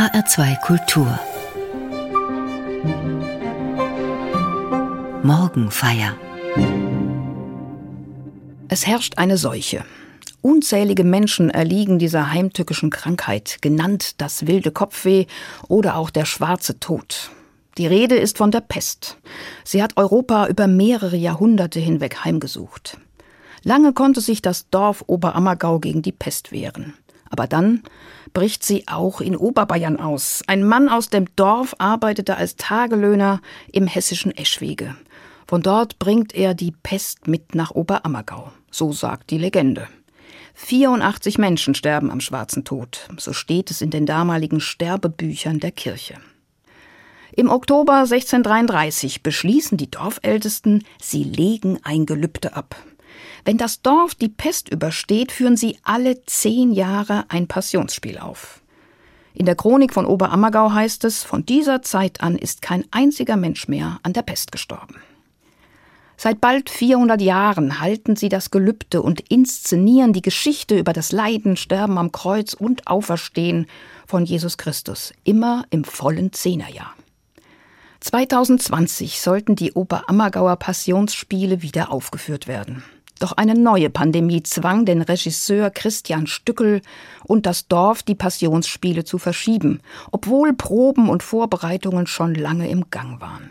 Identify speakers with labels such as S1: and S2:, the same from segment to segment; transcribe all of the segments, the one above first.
S1: HR2 Kultur Morgenfeier
S2: Es herrscht eine Seuche. Unzählige Menschen erliegen dieser heimtückischen Krankheit, genannt das wilde Kopfweh oder auch der schwarze Tod. Die Rede ist von der Pest. Sie hat Europa über mehrere Jahrhunderte hinweg heimgesucht. Lange konnte sich das Dorf Oberammergau gegen die Pest wehren. Aber dann bricht sie auch in Oberbayern aus. Ein Mann aus dem Dorf arbeitete als Tagelöhner im hessischen Eschwege. Von dort bringt er die Pest mit nach Oberammergau. So sagt die Legende. 84 Menschen sterben am schwarzen Tod. So steht es in den damaligen Sterbebüchern der Kirche. Im Oktober 1633 beschließen die Dorfältesten, sie legen ein Gelübde ab. Wenn das Dorf die Pest übersteht, führen sie alle zehn Jahre ein Passionsspiel auf. In der Chronik von Oberammergau heißt es, von dieser Zeit an ist kein einziger Mensch mehr an der Pest gestorben. Seit bald 400 Jahren halten sie das Gelübde und inszenieren die Geschichte über das Leiden, Sterben am Kreuz und Auferstehen von Jesus Christus, immer im vollen Zehnerjahr. 2020 sollten die Oberammergauer Passionsspiele wieder aufgeführt werden. Doch eine neue Pandemie zwang den Regisseur Christian Stückel und das Dorf, die Passionsspiele zu verschieben, obwohl Proben und Vorbereitungen schon lange im Gang waren.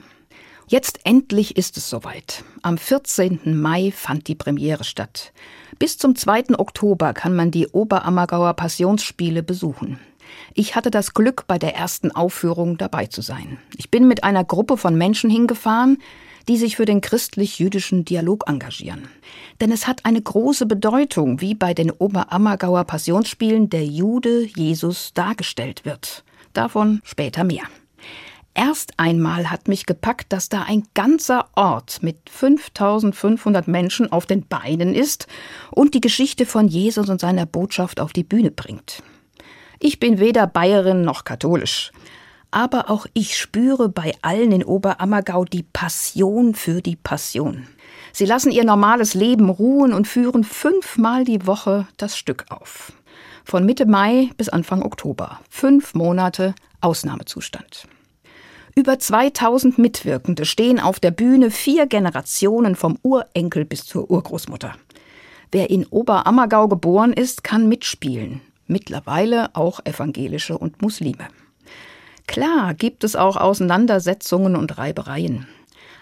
S2: Jetzt endlich ist es soweit. Am 14. Mai fand die Premiere statt. Bis zum 2. Oktober kann man die Oberammergauer Passionsspiele besuchen. Ich hatte das Glück, bei der ersten Aufführung dabei zu sein. Ich bin mit einer Gruppe von Menschen hingefahren, die sich für den christlich-jüdischen Dialog engagieren. Denn es hat eine große Bedeutung, wie bei den Oberammergauer Passionsspielen der Jude Jesus dargestellt wird. Davon später mehr. Erst einmal hat mich gepackt, dass da ein ganzer Ort mit 5500 Menschen auf den Beinen ist und die Geschichte von Jesus und seiner Botschaft auf die Bühne bringt. Ich bin weder Bayerin noch katholisch aber auch ich spüre bei allen in Oberammergau die Passion für die Passion. Sie lassen ihr normales Leben ruhen und führen fünfmal die Woche das Stück auf. Von Mitte Mai bis Anfang Oktober. Fünf Monate Ausnahmezustand. Über 2000 Mitwirkende stehen auf der Bühne, vier Generationen vom Urenkel bis zur Urgroßmutter. Wer in Oberammergau geboren ist, kann mitspielen. Mittlerweile auch Evangelische und Muslime. Klar gibt es auch Auseinandersetzungen und Reibereien.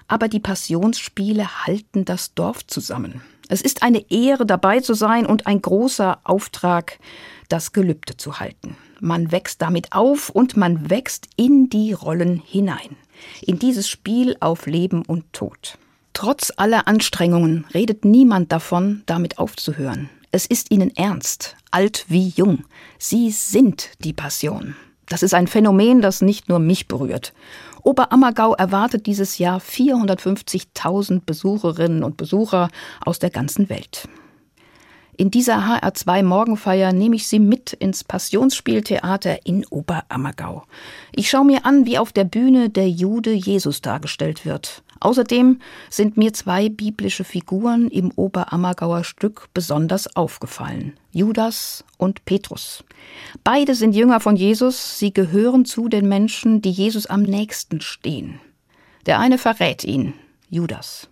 S2: Aber die Passionsspiele halten das Dorf zusammen. Es ist eine Ehre, dabei zu sein und ein großer Auftrag, das Gelübde zu halten. Man wächst damit auf und man wächst in die Rollen hinein. In dieses Spiel auf Leben und Tod. Trotz aller Anstrengungen redet niemand davon, damit aufzuhören. Es ist ihnen ernst, alt wie jung. Sie sind die Passion. Das ist ein Phänomen, das nicht nur mich berührt. Oberammergau erwartet dieses Jahr 450.000 Besucherinnen und Besucher aus der ganzen Welt. In dieser HR2 Morgenfeier nehme ich Sie mit ins Passionsspieltheater in Oberammergau. Ich schaue mir an, wie auf der Bühne der Jude Jesus dargestellt wird. Außerdem sind mir zwei biblische Figuren im Oberammergauer Stück besonders aufgefallen. Judas und Petrus. Beide sind Jünger von Jesus, sie gehören zu den Menschen, die Jesus am nächsten stehen. Der eine verrät ihn, Judas.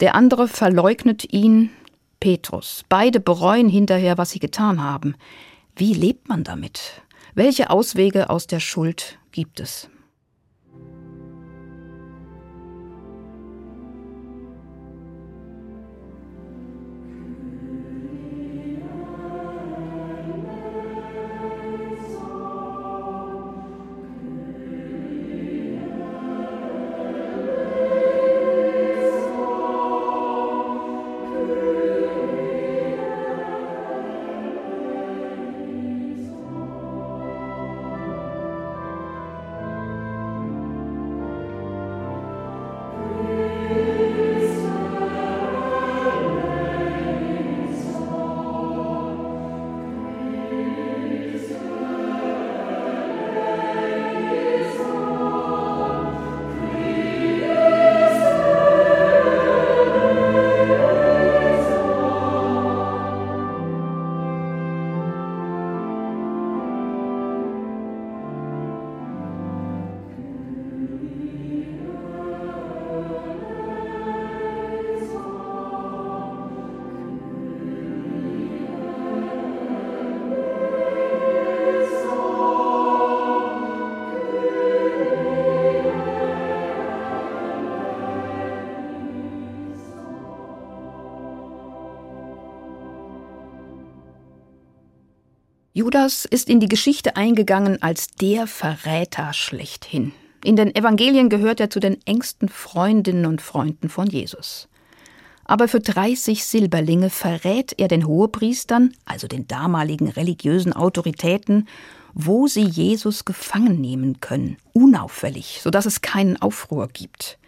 S2: Der andere verleugnet ihn, Petrus. Beide bereuen hinterher, was sie getan haben. Wie lebt man damit? Welche Auswege aus der Schuld gibt es? Judas ist in die Geschichte eingegangen als der Verräter schlechthin. In den Evangelien gehört er zu den engsten Freundinnen und Freunden von Jesus. Aber für 30 Silberlinge verrät er den Hohepriestern, also den damaligen religiösen Autoritäten, wo sie Jesus gefangen nehmen können, unauffällig, sodass es keinen Aufruhr gibt.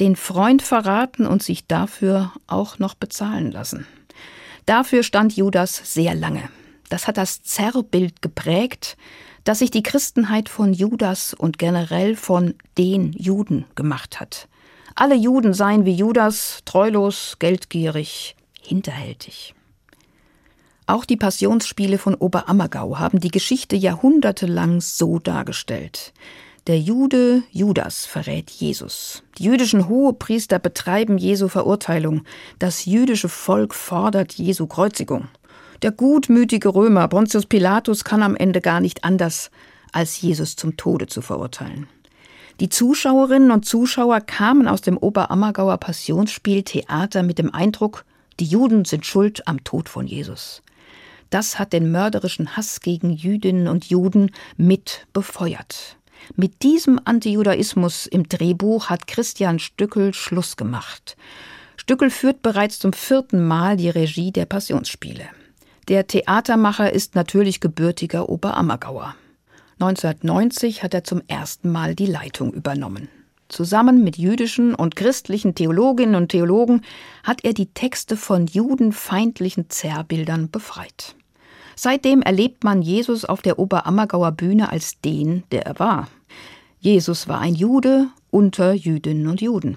S2: Den Freund verraten und sich dafür auch noch bezahlen lassen. Dafür stand Judas sehr lange. Das hat das Zerrbild geprägt, das sich die Christenheit von Judas und generell von den Juden gemacht hat. Alle Juden seien wie Judas treulos, geldgierig, hinterhältig. Auch die Passionsspiele von Oberammergau haben die Geschichte jahrhundertelang so dargestellt. Der Jude Judas verrät Jesus. Die jüdischen Hohepriester betreiben Jesu Verurteilung. Das jüdische Volk fordert Jesu Kreuzigung. Der gutmütige Römer Pontius Pilatus kann am Ende gar nicht anders, als Jesus zum Tode zu verurteilen. Die Zuschauerinnen und Zuschauer kamen aus dem Oberammergauer Passionsspiel Theater mit dem Eindruck, die Juden sind schuld am Tod von Jesus. Das hat den mörderischen Hass gegen Jüdinnen und Juden mit befeuert. Mit diesem Antijudaismus im Drehbuch hat Christian Stückel Schluss gemacht. Stückel führt bereits zum vierten Mal die Regie der Passionsspiele. Der Theatermacher ist natürlich gebürtiger Oberammergauer. 1990 hat er zum ersten Mal die Leitung übernommen. Zusammen mit jüdischen und christlichen Theologinnen und Theologen hat er die Texte von judenfeindlichen Zerrbildern befreit. Seitdem erlebt man Jesus auf der Oberammergauer Bühne als den, der er war. Jesus war ein Jude unter Jüdinnen und Juden.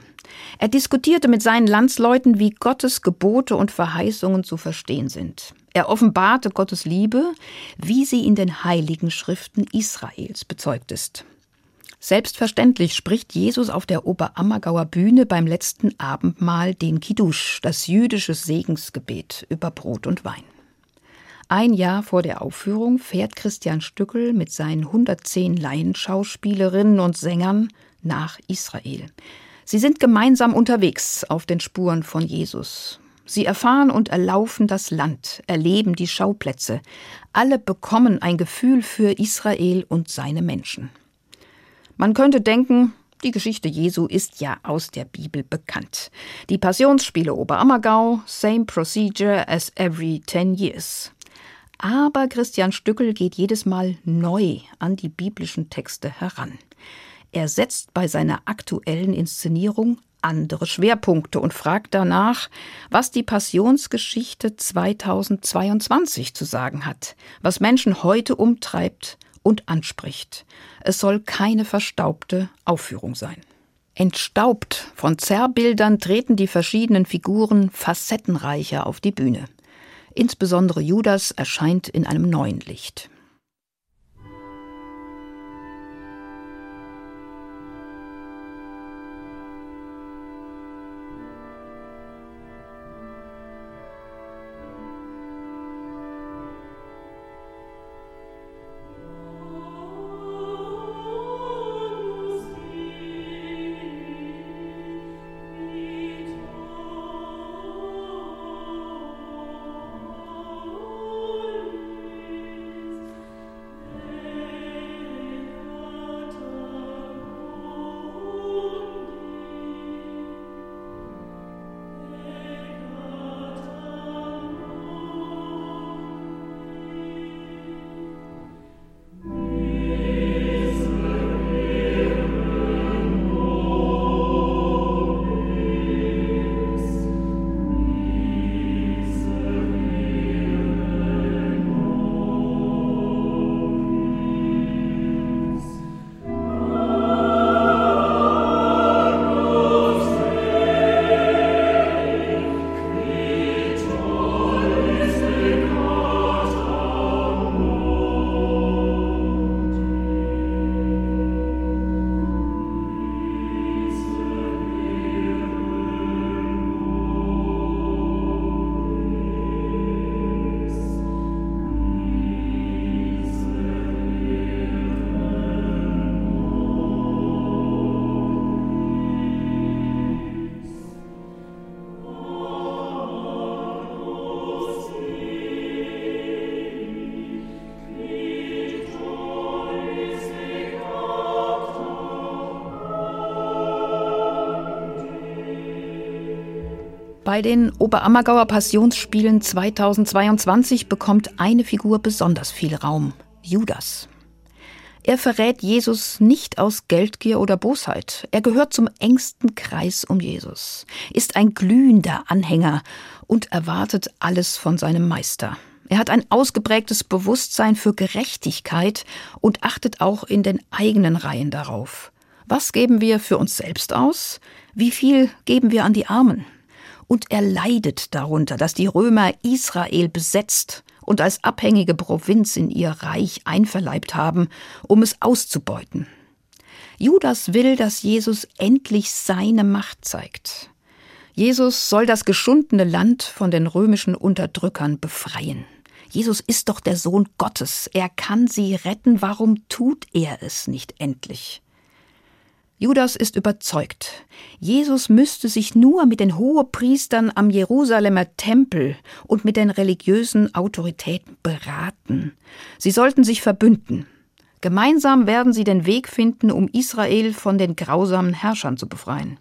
S2: Er diskutierte mit seinen Landsleuten, wie Gottes Gebote und Verheißungen zu verstehen sind. Er offenbarte Gottes Liebe, wie sie in den heiligen Schriften Israels bezeugt ist. Selbstverständlich spricht Jesus auf der Oberammergauer Bühne beim letzten Abendmahl den Kiddusch, das jüdische Segensgebet über Brot und Wein. Ein Jahr vor der Aufführung fährt Christian Stückel mit seinen 110 Laienschauspielerinnen und Sängern nach Israel. Sie sind gemeinsam unterwegs auf den Spuren von Jesus. Sie erfahren und erlaufen das Land, erleben die Schauplätze. Alle bekommen ein Gefühl für Israel und seine Menschen. Man könnte denken, die Geschichte Jesu ist ja aus der Bibel bekannt. Die Passionsspiele Oberammergau, same procedure as every ten years. Aber Christian Stückel geht jedes Mal neu an die biblischen Texte heran. Er setzt bei seiner aktuellen Inszenierung andere Schwerpunkte und fragt danach, was die Passionsgeschichte 2022 zu sagen hat, was Menschen heute umtreibt und anspricht. Es soll keine verstaubte Aufführung sein. Entstaubt von Zerrbildern treten die verschiedenen Figuren facettenreicher auf die Bühne. Insbesondere Judas erscheint in einem neuen Licht. Bei den Oberammergauer Passionsspielen 2022 bekommt eine Figur besonders viel Raum, Judas. Er verrät Jesus nicht aus Geldgier oder Bosheit. Er gehört zum engsten Kreis um Jesus, ist ein glühender Anhänger und erwartet alles von seinem Meister. Er hat ein ausgeprägtes Bewusstsein für Gerechtigkeit und achtet auch in den eigenen Reihen darauf. Was geben wir für uns selbst aus? Wie viel geben wir an die Armen? Und er leidet darunter, dass die Römer Israel besetzt und als abhängige Provinz in ihr Reich einverleibt haben, um es auszubeuten. Judas will, dass Jesus endlich seine Macht zeigt. Jesus soll das geschundene Land von den römischen Unterdrückern befreien. Jesus ist doch der Sohn Gottes, er kann sie retten, warum tut er es nicht endlich? Judas ist überzeugt, Jesus müsste sich nur mit den Hohepriestern am Jerusalemer Tempel und mit den religiösen Autoritäten beraten. Sie sollten sich verbünden. Gemeinsam werden sie den Weg finden, um Israel von den grausamen Herrschern zu befreien.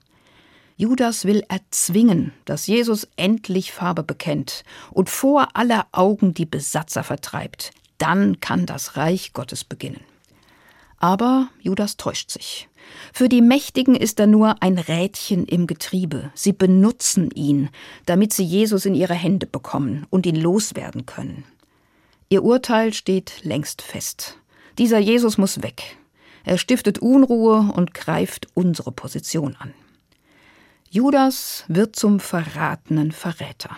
S2: Judas will erzwingen, dass Jesus endlich Farbe bekennt und vor aller Augen die Besatzer vertreibt. Dann kann das Reich Gottes beginnen. Aber Judas täuscht sich. Für die Mächtigen ist er nur ein Rädchen im Getriebe. Sie benutzen ihn, damit sie Jesus in ihre Hände bekommen und ihn loswerden können. Ihr Urteil steht längst fest. Dieser Jesus muss weg. Er stiftet Unruhe und greift unsere Position an. Judas wird zum verratenen Verräter.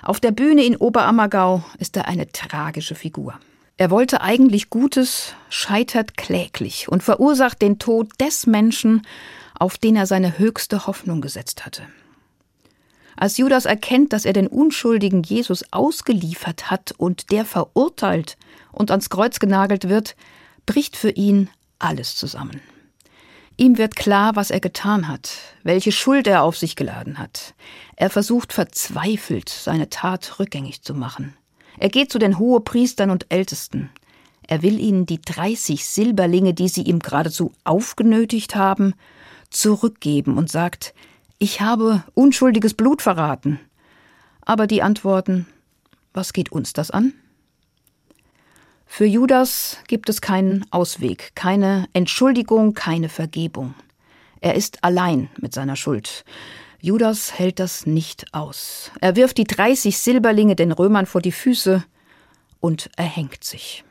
S2: Auf der Bühne in Oberammergau ist er eine tragische Figur. Er wollte eigentlich Gutes, scheitert kläglich und verursacht den Tod des Menschen, auf den er seine höchste Hoffnung gesetzt hatte. Als Judas erkennt, dass er den unschuldigen Jesus ausgeliefert hat und der verurteilt und ans Kreuz genagelt wird, bricht für ihn alles zusammen. Ihm wird klar, was er getan hat, welche Schuld er auf sich geladen hat. Er versucht verzweifelt, seine Tat rückgängig zu machen. Er geht zu den Hohepriestern und Ältesten. Er will ihnen die 30 Silberlinge, die sie ihm geradezu aufgenötigt haben, zurückgeben und sagt, ich habe unschuldiges Blut verraten. Aber die antworten, was geht uns das an? Für Judas gibt es keinen Ausweg, keine Entschuldigung, keine Vergebung. Er ist allein mit seiner Schuld. Judas hält das nicht aus. Er wirft die 30 Silberlinge den Römern vor die Füße und erhängt sich.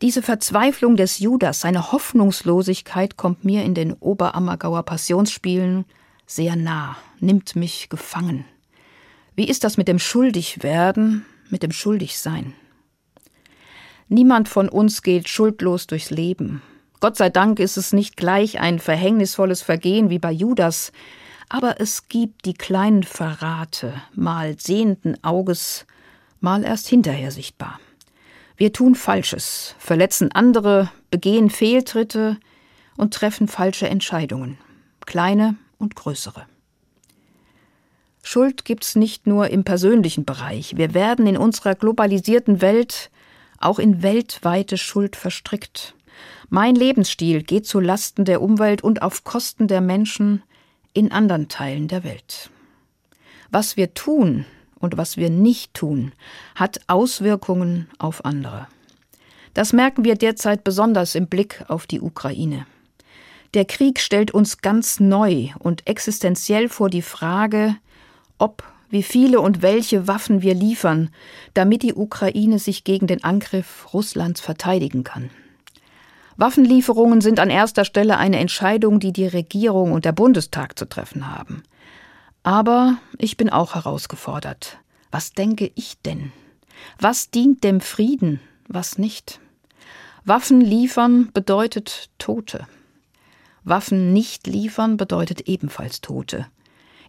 S2: Diese Verzweiflung des Judas, seine Hoffnungslosigkeit kommt mir in den Oberammergauer Passionsspielen sehr nah, nimmt mich gefangen. Wie ist das mit dem Schuldigwerden, mit dem Schuldigsein? Niemand von uns geht schuldlos durchs Leben. Gott sei Dank ist es nicht gleich ein verhängnisvolles Vergehen wie bei Judas, aber es gibt die kleinen Verrate, mal sehenden Auges, mal erst hinterher sichtbar. Wir tun Falsches, verletzen andere, begehen Fehltritte und treffen falsche Entscheidungen, kleine und größere. Schuld gibt's nicht nur im persönlichen Bereich. Wir werden in unserer globalisierten Welt auch in weltweite Schuld verstrickt. Mein Lebensstil geht zu Lasten der Umwelt und auf Kosten der Menschen, in anderen Teilen der Welt. Was wir tun und was wir nicht tun, hat Auswirkungen auf andere. Das merken wir derzeit besonders im Blick auf die Ukraine. Der Krieg stellt uns ganz neu und existenziell vor die Frage, ob, wie viele und welche Waffen wir liefern, damit die Ukraine sich gegen den Angriff Russlands verteidigen kann. Waffenlieferungen sind an erster Stelle eine Entscheidung, die die Regierung und der Bundestag zu treffen haben. Aber ich bin auch herausgefordert. Was denke ich denn? Was dient dem Frieden, was nicht? Waffen liefern bedeutet Tote. Waffen nicht liefern bedeutet ebenfalls Tote.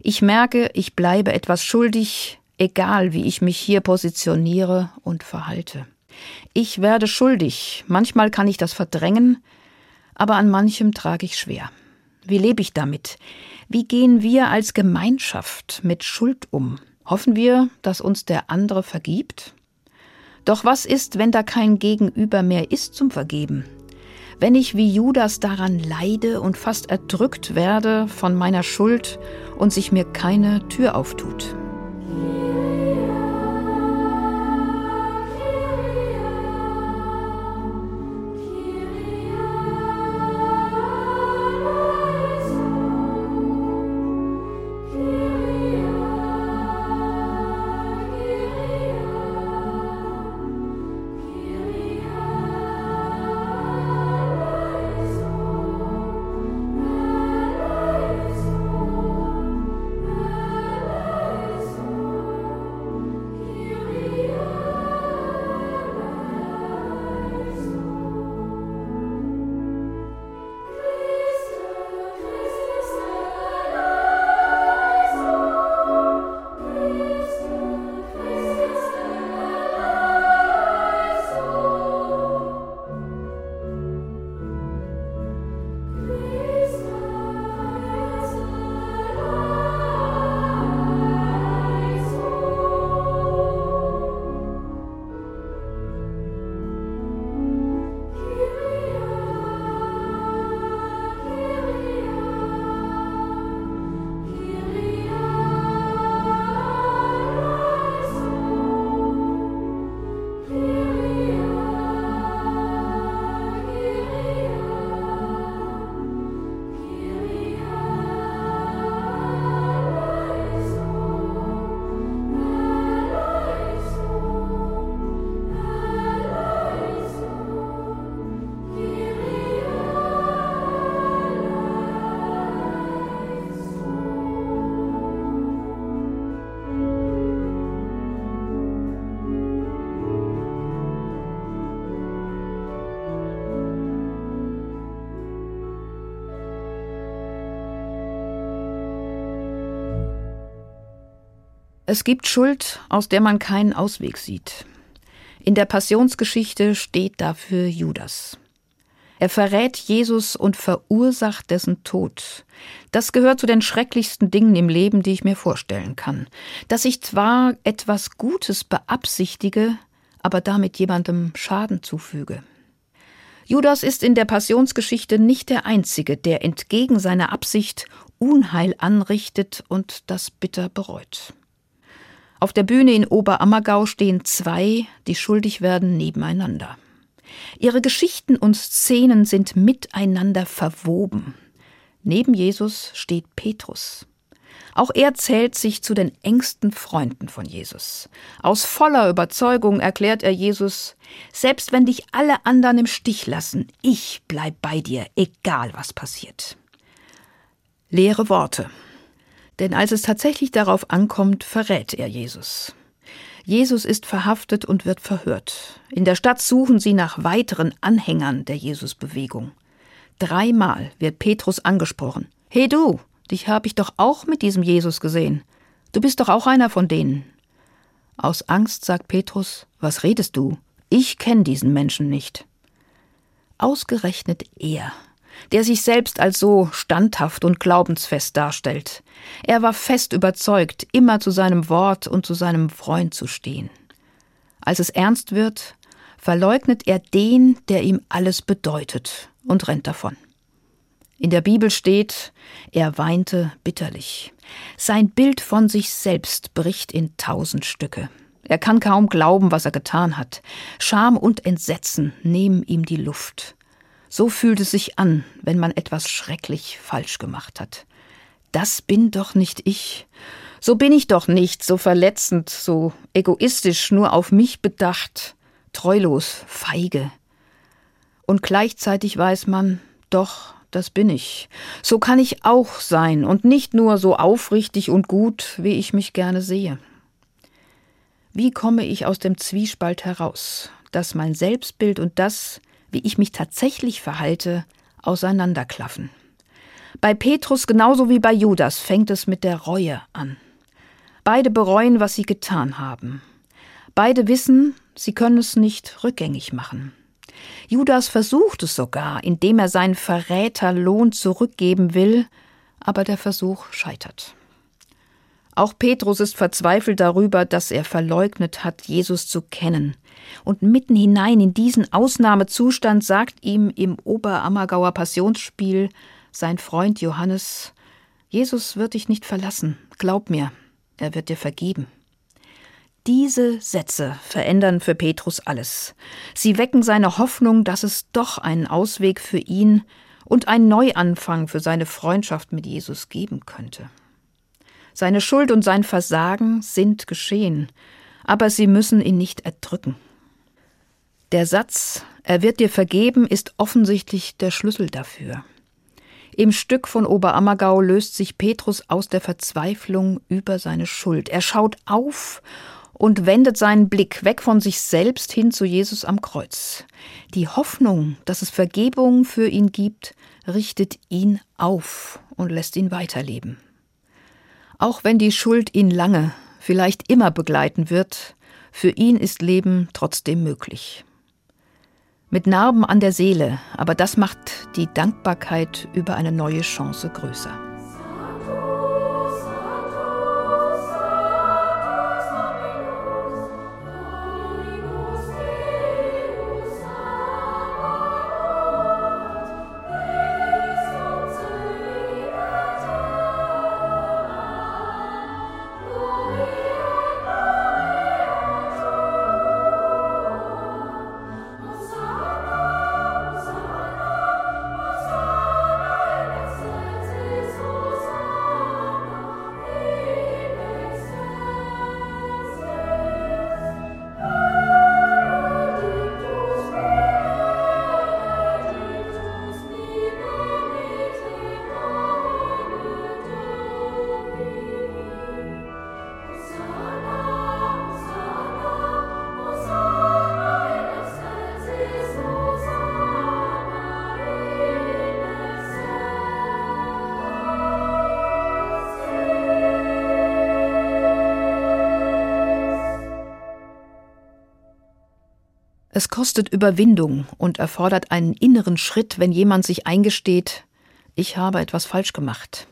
S2: Ich merke, ich bleibe etwas schuldig, egal wie ich mich hier positioniere und verhalte. Ich werde schuldig, manchmal kann ich das verdrängen, aber an manchem trage ich schwer. Wie lebe ich damit? Wie gehen wir als Gemeinschaft mit Schuld um? Hoffen wir, dass uns der andere vergibt? Doch was ist, wenn da kein Gegenüber mehr ist zum Vergeben? wenn ich wie Judas daran leide und fast erdrückt werde von meiner Schuld und sich mir keine Tür auftut. Es gibt Schuld, aus der man keinen Ausweg sieht. In der Passionsgeschichte steht dafür Judas. Er verrät Jesus und verursacht dessen Tod. Das gehört zu den schrecklichsten Dingen im Leben, die ich mir vorstellen kann. Dass ich zwar etwas Gutes beabsichtige, aber damit jemandem Schaden zufüge. Judas ist in der Passionsgeschichte nicht der Einzige, der entgegen seiner Absicht Unheil anrichtet und das bitter bereut. Auf der Bühne in Oberammergau stehen zwei, die schuldig werden, nebeneinander. Ihre Geschichten und Szenen sind miteinander verwoben. Neben Jesus steht Petrus. Auch er zählt sich zu den engsten Freunden von Jesus. Aus voller Überzeugung erklärt er Jesus, selbst wenn dich alle anderen im Stich lassen, ich bleib bei dir, egal was passiert. Leere Worte, denn als es tatsächlich darauf ankommt, verrät er Jesus. Jesus ist verhaftet und wird verhört. In der Stadt suchen sie nach weiteren Anhängern der Jesusbewegung. Dreimal wird Petrus angesprochen. Hey du, dich habe ich doch auch mit diesem Jesus gesehen. Du bist doch auch einer von denen. Aus Angst sagt Petrus, was redest du? Ich kenne diesen Menschen nicht. Ausgerechnet er der sich selbst als so standhaft und glaubensfest darstellt. Er war fest überzeugt, immer zu seinem Wort und zu seinem Freund zu stehen. Als es ernst wird, verleugnet er den, der ihm alles bedeutet, und rennt davon. In der Bibel steht, er weinte bitterlich. Sein Bild von sich selbst bricht in tausend Stücke. Er kann kaum glauben, was er getan hat. Scham und Entsetzen nehmen ihm die Luft. So fühlt es sich an, wenn man etwas schrecklich falsch gemacht hat. Das bin doch nicht ich. So bin ich doch nicht, so verletzend, so egoistisch, nur auf mich bedacht, treulos, feige. Und gleichzeitig weiß man, doch, das bin ich. So kann ich auch sein und nicht nur so aufrichtig und gut, wie ich mich gerne sehe. Wie komme ich aus dem Zwiespalt heraus, dass mein Selbstbild und das, wie ich mich tatsächlich verhalte, auseinanderklaffen. Bei Petrus genauso wie bei Judas fängt es mit der Reue an. Beide bereuen, was sie getan haben. Beide wissen, sie können es nicht rückgängig machen. Judas versucht es sogar, indem er seinen Verräterlohn zurückgeben will, aber der Versuch scheitert. Auch Petrus ist verzweifelt darüber, dass er verleugnet hat, Jesus zu kennen. Und mitten hinein in diesen Ausnahmezustand sagt ihm im Oberammergauer Passionsspiel sein Freund Johannes, Jesus wird dich nicht verlassen, glaub mir, er wird dir vergeben. Diese Sätze verändern für Petrus alles. Sie wecken seine Hoffnung, dass es doch einen Ausweg für ihn und einen Neuanfang für seine Freundschaft mit Jesus geben könnte. Seine Schuld und sein Versagen sind geschehen, aber sie müssen ihn nicht erdrücken. Der Satz, er wird dir vergeben, ist offensichtlich der Schlüssel dafür. Im Stück von Oberammergau löst sich Petrus aus der Verzweiflung über seine Schuld. Er schaut auf und wendet seinen Blick weg von sich selbst hin zu Jesus am Kreuz. Die Hoffnung, dass es Vergebung für ihn gibt, richtet ihn auf und lässt ihn weiterleben. Auch wenn die Schuld ihn lange, vielleicht immer begleiten wird, für ihn ist Leben trotzdem möglich. Mit Narben an der Seele, aber das macht die Dankbarkeit über eine neue Chance größer. Es kostet Überwindung und erfordert einen inneren Schritt, wenn jemand sich eingesteht, ich habe etwas falsch gemacht.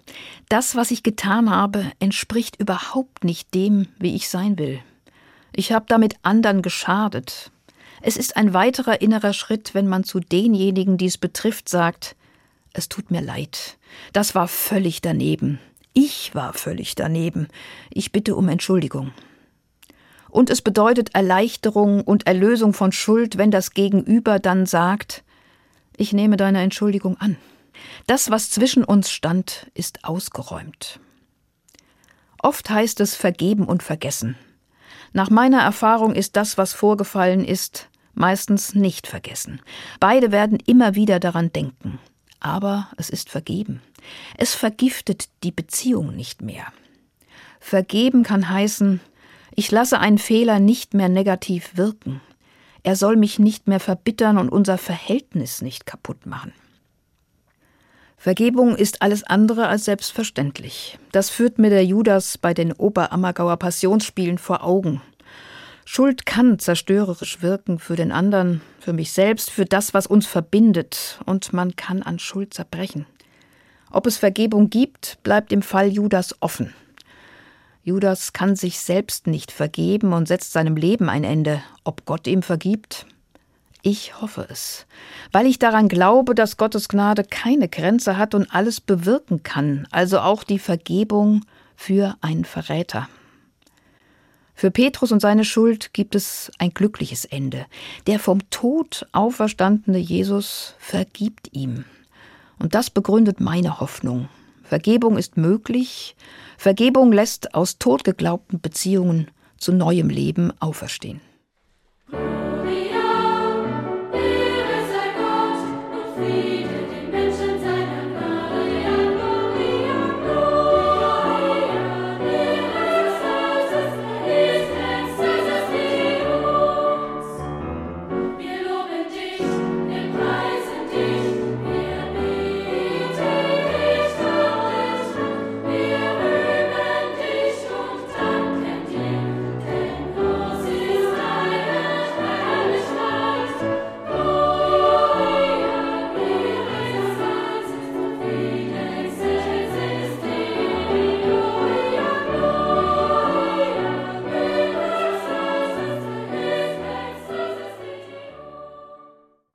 S2: Das, was ich getan habe, entspricht überhaupt nicht dem, wie ich sein will. Ich habe damit anderen geschadet. Es ist ein weiterer innerer Schritt, wenn man zu denjenigen, die es betrifft, sagt, es tut mir leid. Das war völlig daneben. Ich war völlig daneben. Ich bitte um Entschuldigung. Und es bedeutet Erleichterung und Erlösung von Schuld, wenn das Gegenüber dann sagt, ich nehme deine Entschuldigung an. Das, was zwischen uns stand, ist ausgeräumt. Oft heißt es vergeben und vergessen. Nach meiner Erfahrung ist das, was vorgefallen ist, meistens nicht vergessen. Beide werden immer wieder daran denken. Aber es ist vergeben. Es vergiftet die Beziehung nicht mehr. Vergeben kann heißen, ich lasse einen Fehler nicht mehr negativ wirken. Er soll mich nicht mehr verbittern und unser Verhältnis nicht kaputt machen. Vergebung ist alles andere als selbstverständlich. Das führt mir der Judas bei den Oberammergauer Passionsspielen vor Augen. Schuld kann zerstörerisch wirken für den anderen, für mich selbst, für das, was uns verbindet, und man kann an Schuld zerbrechen. Ob es Vergebung gibt, bleibt im Fall Judas offen. Judas kann sich selbst nicht vergeben und setzt seinem Leben ein Ende. Ob Gott ihm vergibt? Ich hoffe es, weil ich daran glaube, dass Gottes Gnade keine Grenze hat und alles bewirken kann, also auch die Vergebung für einen Verräter. Für Petrus und seine Schuld gibt es ein glückliches Ende. Der vom Tod auferstandene Jesus vergibt ihm. Und das begründet meine Hoffnung. Vergebung ist möglich, Vergebung lässt aus totgeglaubten Beziehungen zu neuem Leben auferstehen.